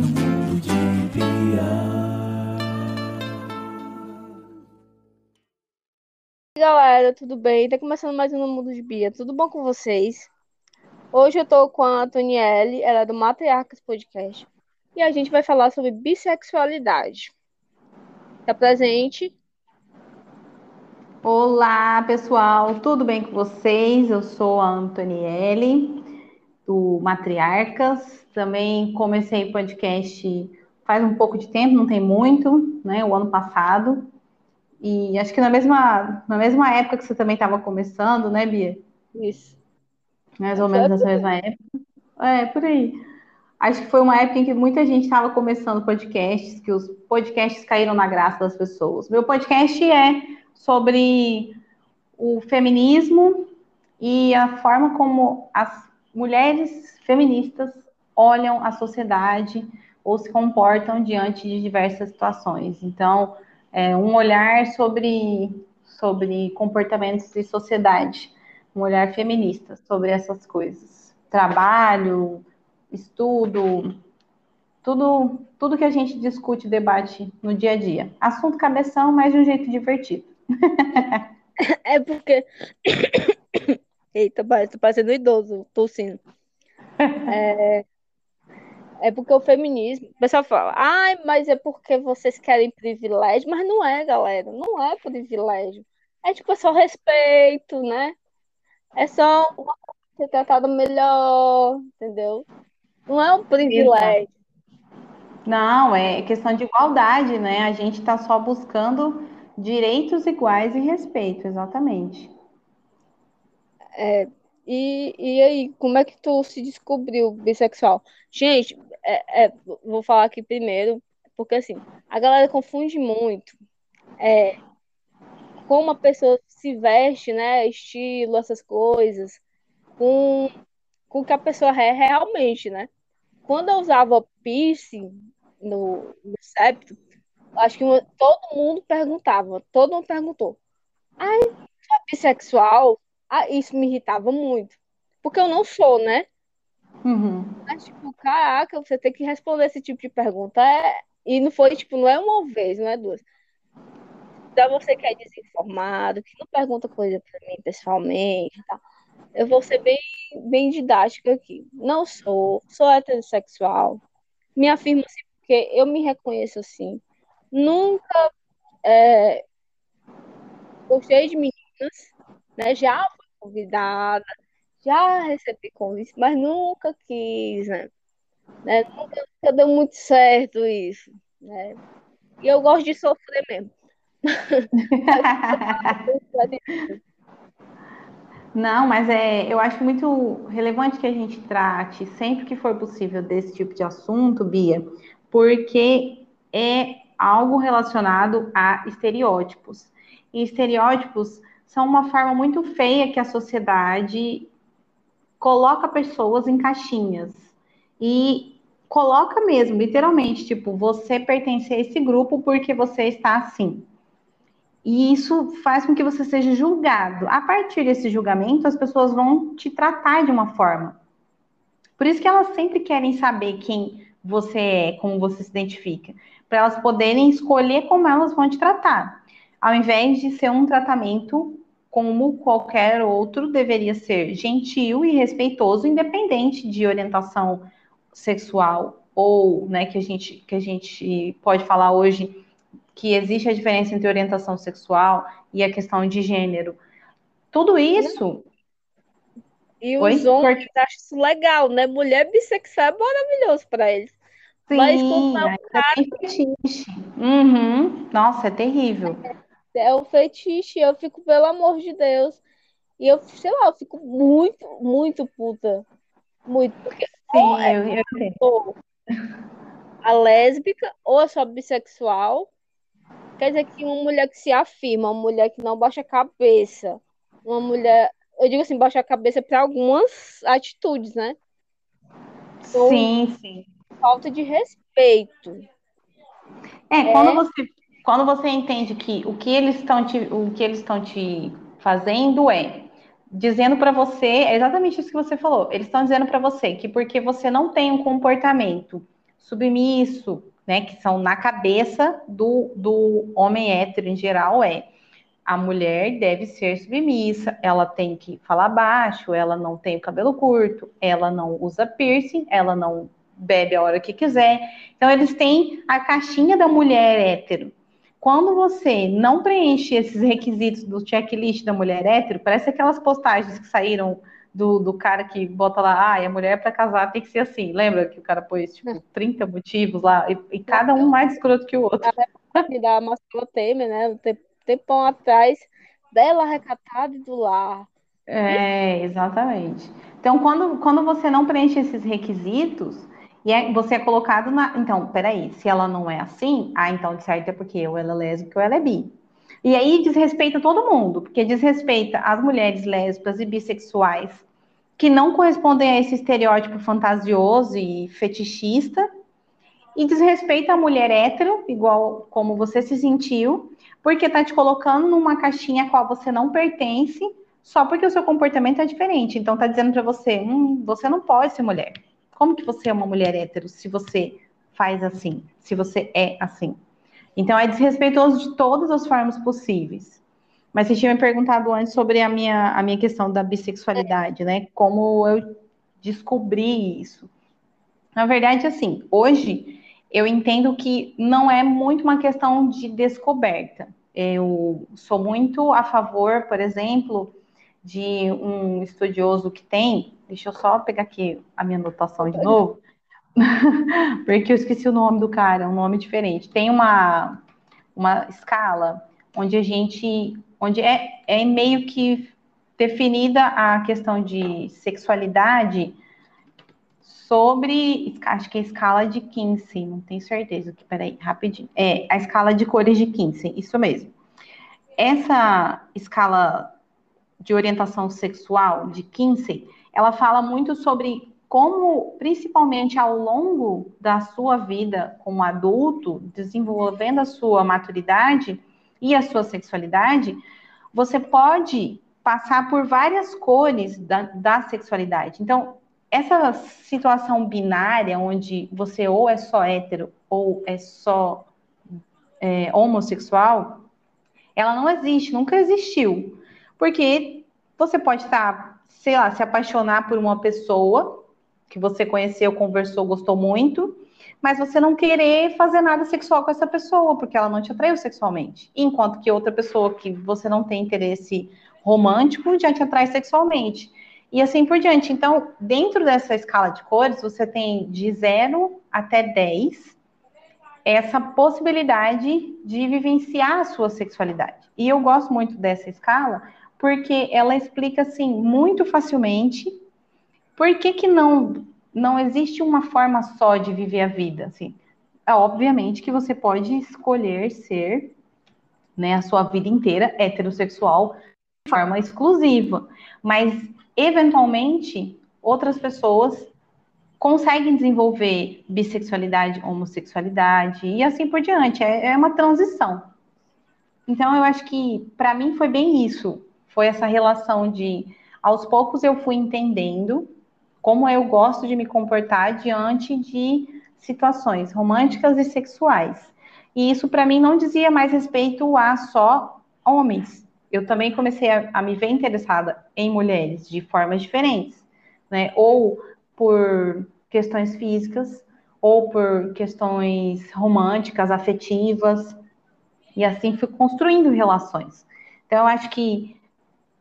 no mundo de Bia. galera, tudo bem? Tá começando mais um No Mundo de Bia. Tudo bom com vocês? Hoje eu tô com a Antonielle, ela é do Matriarcas Podcast, e a gente vai falar sobre bissexualidade. Tá presente? Olá, pessoal, tudo bem com vocês? Eu sou a Antonielle, do Matriarcas. Também comecei podcast faz um pouco de tempo, não tem muito, né? O ano passado. E acho que na mesma, na mesma época que você também estava começando, né, Bia? Isso. Mais ou menos nessa mesma época. É, por aí. Acho que foi uma época em que muita gente estava começando podcasts, que os podcasts caíram na graça das pessoas. Meu podcast é sobre o feminismo e a forma como as mulheres feministas olham a sociedade ou se comportam diante de diversas situações. Então, é um olhar sobre, sobre comportamentos de sociedade, um olhar feminista sobre essas coisas. Trabalho, estudo, tudo, tudo que a gente discute e debate no dia a dia. Assunto cabeção, mas de um jeito divertido. É porque. Eita, tô parecendo idoso, tossindo. É... é porque o feminismo. O pessoal fala, ai, mas é porque vocês querem privilégio. Mas não é, galera. Não é privilégio. É tipo, é só respeito, né? É só uma ser tratada melhor, entendeu? Não é um privilégio. Não, é questão de igualdade, né? A gente está só buscando Direitos iguais e respeito, exatamente. É, e, e aí, como é que tu se descobriu bissexual? Gente, é, é, vou falar aqui primeiro, porque assim, a galera confunde muito é, como a pessoa se veste, né? Estilo, essas coisas, com, com o que a pessoa é realmente, né? Quando eu usava piercing no, no septo, acho que todo mundo perguntava, todo mundo perguntou. Ai, você é bissexual? Ah, isso me irritava muito. Porque eu não sou, né? Uhum. Mas, tipo, caraca, você tem que responder esse tipo de pergunta. É... E não foi, tipo, não é uma vez, não é duas. Então, você que é desinformado, que não pergunta coisa pra mim pessoalmente tá? Eu vou ser bem, bem didática aqui. Não sou, sou heterossexual. Me afirmo assim, porque eu me reconheço assim nunca é, gostei de meninas, né? Já convidada, já recebi convites, mas nunca quis, né? né? Nunca, nunca deu muito certo isso, né? E eu gosto de sofrer mesmo. Não, mas é, eu acho muito relevante que a gente trate sempre que for possível desse tipo de assunto, Bia, porque é algo relacionado a estereótipos. E estereótipos são uma forma muito feia que a sociedade coloca pessoas em caixinhas. E coloca mesmo, literalmente, tipo, você pertence a esse grupo porque você está assim. E isso faz com que você seja julgado. A partir desse julgamento, as pessoas vão te tratar de uma forma. Por isso que elas sempre querem saber quem você é, como você se identifica para elas poderem escolher como elas vão te tratar. Ao invés de ser um tratamento como qualquer outro, deveria ser gentil e respeitoso, independente de orientação sexual ou, né, que a gente que a gente pode falar hoje que existe a diferença entre orientação sexual e a questão de gênero. Tudo isso e os Oi? homens acham isso legal, né? Mulher bissexual é maravilhoso para eles. Sim, Mas como é o cara. É fetiche. Uhum. Nossa, é terrível. É, o fetiche, eu fico, pelo amor de Deus. E eu, sei lá, eu fico muito, muito puta. Muito. Porque Sim, é, eu, eu sou a lésbica ou eu sou bissexual. Quer dizer que uma mulher que se afirma, uma mulher que não baixa a cabeça, uma mulher, eu digo assim, baixa a cabeça para algumas atitudes, né? Então, sim, sim falta de respeito. É, é, quando você quando você entende que o que eles estão te o que eles estão te fazendo é dizendo para você, é exatamente isso que você falou. Eles estão dizendo para você que porque você não tem um comportamento submisso, né? Que são na cabeça do, do homem hétero em geral, é a mulher deve ser submissa, ela tem que falar baixo, ela não tem o cabelo curto, ela não usa piercing, ela não bebe a hora que quiser. Então, eles têm a caixinha da mulher hétero. Quando você não preenche esses requisitos do checklist da mulher hétero, parece aquelas postagens que saíram do, do cara que bota lá, ah, a mulher para casar tem que ser assim. Lembra que o cara pôs, tipo, 30 motivos lá, e, e cada um mais escroto que o outro. Da Marcela Temer, né? tempão atrás, dela recatada e do lar. É, exatamente. Então, quando, quando você não preenche esses requisitos, e é, você é colocado na. Então, peraí, se ela não é assim, ah, então de certo é porque ou ela é lésbica ou ela é bi. E aí desrespeita todo mundo, porque desrespeita as mulheres lésbicas e bissexuais que não correspondem a esse estereótipo fantasioso e fetichista, e desrespeita a mulher hétero, igual como você se sentiu, porque tá te colocando numa caixinha a qual você não pertence, só porque o seu comportamento é diferente. Então tá dizendo para você, hum, você não pode ser mulher. Como que você é uma mulher hétero se você faz assim, se você é assim? Então é desrespeitoso de todas as formas possíveis. Mas você tinha me perguntado antes sobre a minha, a minha questão da bissexualidade, né? Como eu descobri isso. Na verdade, assim, hoje eu entendo que não é muito uma questão de descoberta. Eu sou muito a favor, por exemplo, de um estudioso que tem. Deixa eu só pegar aqui a minha anotação de novo, porque eu esqueci o nome do cara, é um nome diferente. Tem uma, uma escala onde a gente. onde é, é meio que definida a questão de sexualidade sobre, acho que é a escala de Kinsey, não tenho certeza, peraí, rapidinho. É, a escala de cores de Kinsey, isso mesmo. Essa escala de orientação sexual de Kinsey, ela fala muito sobre como, principalmente ao longo da sua vida como adulto, desenvolvendo a sua maturidade e a sua sexualidade, você pode passar por várias cores da, da sexualidade. Então, essa situação binária, onde você ou é só hétero ou é só é, homossexual, ela não existe, nunca existiu. Porque você pode estar, sei lá, se apaixonar por uma pessoa que você conheceu, conversou, gostou muito, mas você não querer fazer nada sexual com essa pessoa, porque ela não te atraiu sexualmente. Enquanto que outra pessoa que você não tem interesse romântico já te atrai sexualmente e assim por diante. Então, dentro dessa escala de cores, você tem de 0 até 10 essa possibilidade de vivenciar a sua sexualidade. E eu gosto muito dessa escala porque ela explica assim muito facilmente por que, que não não existe uma forma só de viver a vida, assim. É obviamente que você pode escolher ser, né, a sua vida inteira heterossexual de forma exclusiva, mas eventualmente, outras pessoas conseguem desenvolver bissexualidade, homossexualidade e assim por diante. É, é uma transição. Então, eu acho que para mim foi bem isso. Foi essa relação de, aos poucos, eu fui entendendo como eu gosto de me comportar diante de situações românticas e sexuais. E isso, para mim, não dizia mais respeito a só homens, eu também comecei a, a me ver interessada em mulheres de formas diferentes, né? Ou por questões físicas, ou por questões românticas, afetivas, e assim fui construindo relações. Então, eu acho que,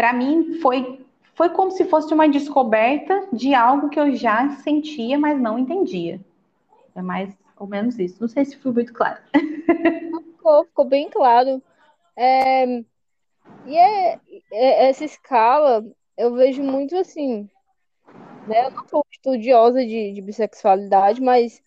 para mim, foi, foi como se fosse uma descoberta de algo que eu já sentia, mas não entendia. É mais ou menos isso. Não sei se fui muito claro. Ficou, ficou bem claro. É, e é, é, essa escala, eu vejo muito assim, né? Eu não sou estudiosa de, de bissexualidade, mas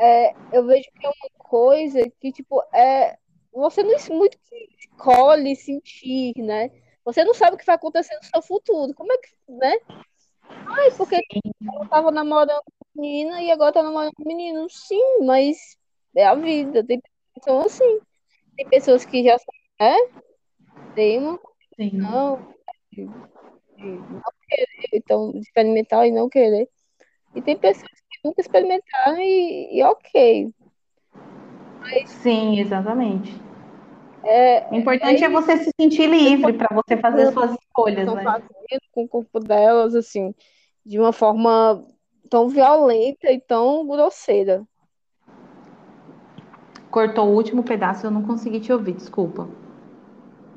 é, eu vejo que é uma coisa que, tipo, é, você não muito escolhe sentir, né? Você não sabe o que vai acontecer no seu futuro. Como é que, né? Ai, porque ela tava namorando com menina e agora tá namorando com menino. Sim, mas é a vida. Tem pessoas assim. Tem pessoas que já né? tem uma não de, de não querer, então, experimentar e não querer. E tem pessoas que nunca experimentaram e, e ok. Sim, exatamente. É, O importante é, você se sentir livre para você fazer suas escolhas, estão né? fazendo com o corpo delas, assim, de uma forma tão violenta e tão grosseira. Cortou o último pedaço, eu não consegui te ouvir, desculpa.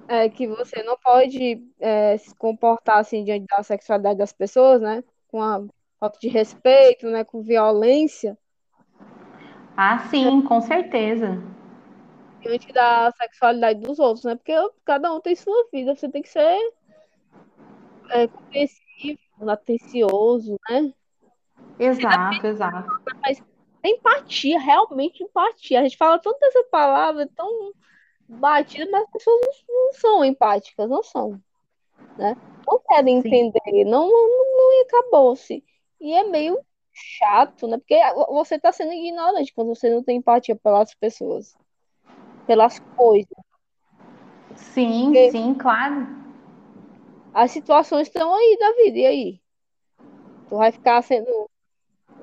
É que você não pode é, se comportar assim diante da sexualidade das pessoas, né? Com a falta de respeito, né? Com violência, Ah, sim, com certeza. Diante da sexualidade dos outros, né? Porque cada um tem sua vida, você tem que ser é, compreensivo, atencioso, né? Exato, exato. Mas empatia, realmente empatia. A gente fala tanto essa palavra, tão batida, mas as pessoas não, não são empáticas, não são, né? Não querem Sim. entender, não, não, não acabou-se. E é meio chato, né? Porque você está sendo ignorante quando você não tem empatia pelas pessoas, pelas coisas. Sim, Porque sim, claro. as situações estão aí da vida, e aí? Tu vai ficar sendo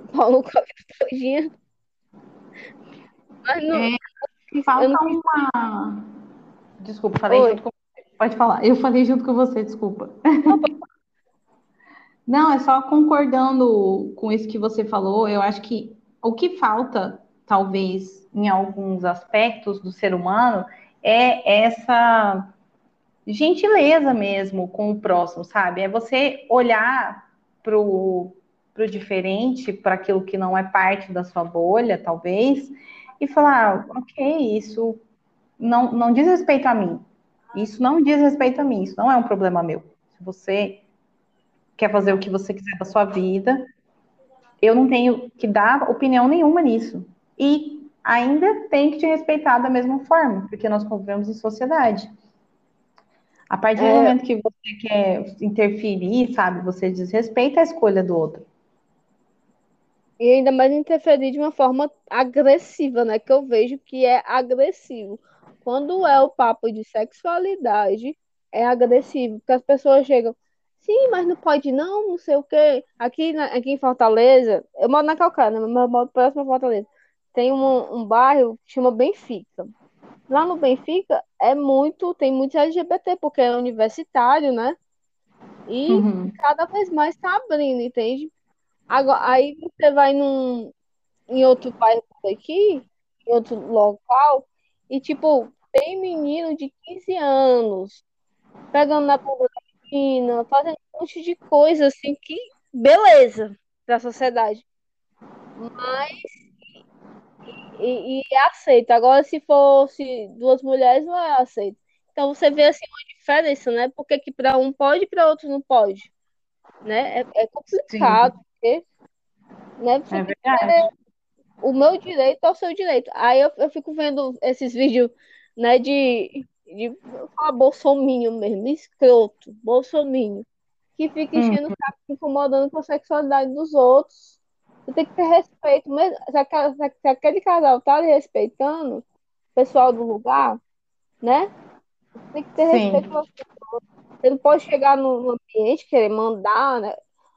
pau no a vida todinha? Mas não, É, falta não uma. Desculpa, falei Oi. junto com você. Pode falar. Eu falei junto com você, desculpa. Não, é só concordando com isso que você falou. Eu acho que o que falta, talvez, em alguns aspectos do ser humano, é essa gentileza mesmo com o próximo, sabe? É você olhar pro, pro diferente, para aquilo que não é parte da sua bolha, talvez, e falar, ok, isso não, não diz respeito a mim. Isso não diz respeito a mim, isso não é um problema meu. Se você quer fazer o que você quiser da sua vida, eu não tenho que dar opinião nenhuma nisso. E ainda tem que te respeitar da mesma forma, porque nós convivemos em sociedade. A partir do É, momento que você quer interferir, sabe, você desrespeita a escolha do outro. E ainda mais interferir de uma forma agressiva, né? Que eu vejo que é agressivo. Quando é o papo de sexualidade, é agressivo. Porque as pessoas chegam, sim, mas não pode não, não sei o quê. Aqui, na- aqui em Fortaleza, eu moro na Calcaia, né? Mas eu moro próximo a Fortaleza. Tem um, um bairro que chama Benfica. Lá no Benfica é muito, tem muitos LGBT, porque é universitário, né? E Uhum. cada vez mais está abrindo, entende? Agora, aí você vai num, em outro bairro aqui, em outro local, e tipo, tem menino de 15 anos pegando na bunda da menina, fazendo um monte de coisa assim que beleza pra sociedade. Mas e, e é aceito. Agora, se fosse duas mulheres, não é aceito. Então você vê assim uma diferença, né? Porque que para um pode e para outro não pode, né? É, é Sim, complicado, porque, né? Você é verdade. o meu direito é o seu direito. Aí eu, eu fico vendo esses vídeos, né, de, de falar bolsominho mesmo, escroto, bolsominho, que fica Hum, enchendo o saco, incomodando com a sexualidade dos outros. Você tem que ter respeito, mesmo, se, aquela- se, aquele casal tá lhe respeitando, o pessoal do lugar, né? Você tem que ter respeito sim, pelas pessoas. Você não pode chegar no, no ambiente, querer mandar, né?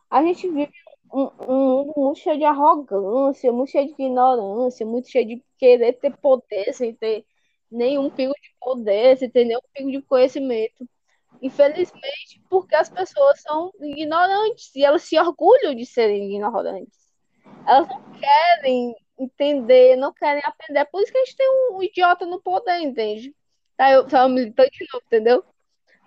A gente vive um, um mundo muito cheio de arrogância, muito cheio de ignorância, muito cheio de querer ter poder sem ter nenhum pingo de poder, sem ter nenhum pingo de conhecimento. Infelizmente, porque as pessoas são ignorantes e elas se orgulham de serem ignorantes. Elas não querem entender, não querem aprender. É por isso que a gente tem um idiota no poder, entende? Tá, eu tava militando de novo, entendeu?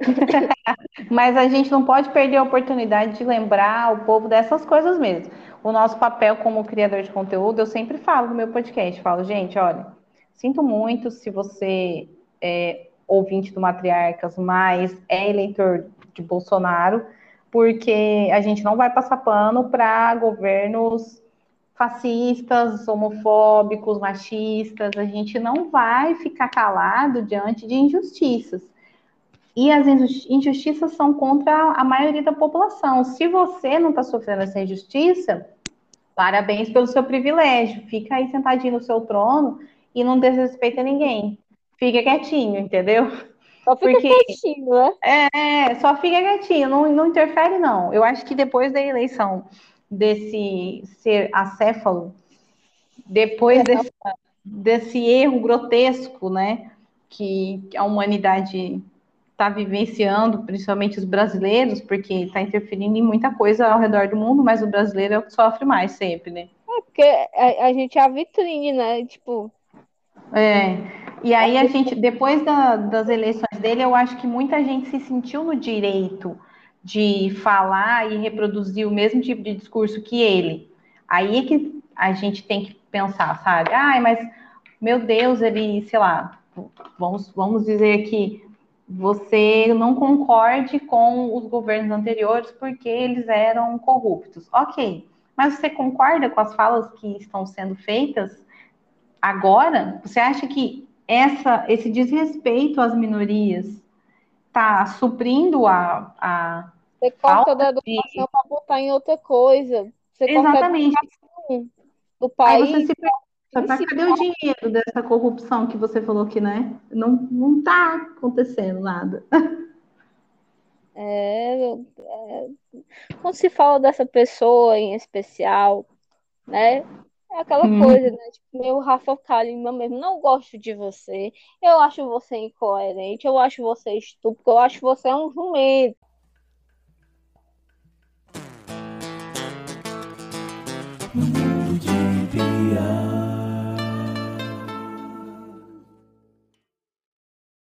Mas a gente não pode perder a oportunidade de lembrar o povo dessas coisas mesmo. O nosso papel como criador de conteúdo, eu sempre falo no meu podcast, falo, gente, olha, sinto muito se você é ouvinte do Matriarcas, mas é eleitor de Bolsonaro, porque a gente não vai passar pano para governos fascistas, homofóbicos, machistas, a gente não vai ficar calado diante de injustiças. E as injustiças são contra a maioria da população. Se você não está sofrendo essa injustiça, parabéns pelo seu privilégio. Fica aí sentadinho no seu trono e não desrespeita ninguém. Fica quietinho, entendeu? Só fica Porque quietinho, né? é, só fica quietinho, não, não interfere, não. Eu acho que depois da eleição desse ser acéfalo, depois desse, desse erro grotesco, né, que a humanidade está vivenciando, principalmente os brasileiros, porque está interferindo em muita coisa ao redor do mundo, mas o brasileiro é o que sofre mais sempre, né? É porque a, a gente é a vitrine, né? Tipo. É. E aí a gente, depois da, das eleições dele, eu acho que muita gente se sentiu no direito de falar e reproduzir o mesmo tipo de discurso que ele. Aí é que a gente tem que pensar, sabe? Ai, mas meu Deus, ele, sei lá, vamos, vamos dizer que você não concorde com os governos anteriores porque eles eram corruptos. Ok, mas você concorda com as falas que estão sendo feitas agora? Você acha que essa, esse desrespeito às minorias está suprindo a, a você corta da educação de... para botar em outra coisa. Você Exatamente. do país. Aí você se pergunta, cadê o dinheiro dessa corrupção que você falou que, né? Não, não tá acontecendo nada. É, é, quando se fala dessa pessoa em especial, né? É aquela hum. coisa, né? Tipo, meu Rafa Kalimann mesmo, não gosto de você. Eu acho você incoerente, eu acho você estúpido, eu acho você um jumento.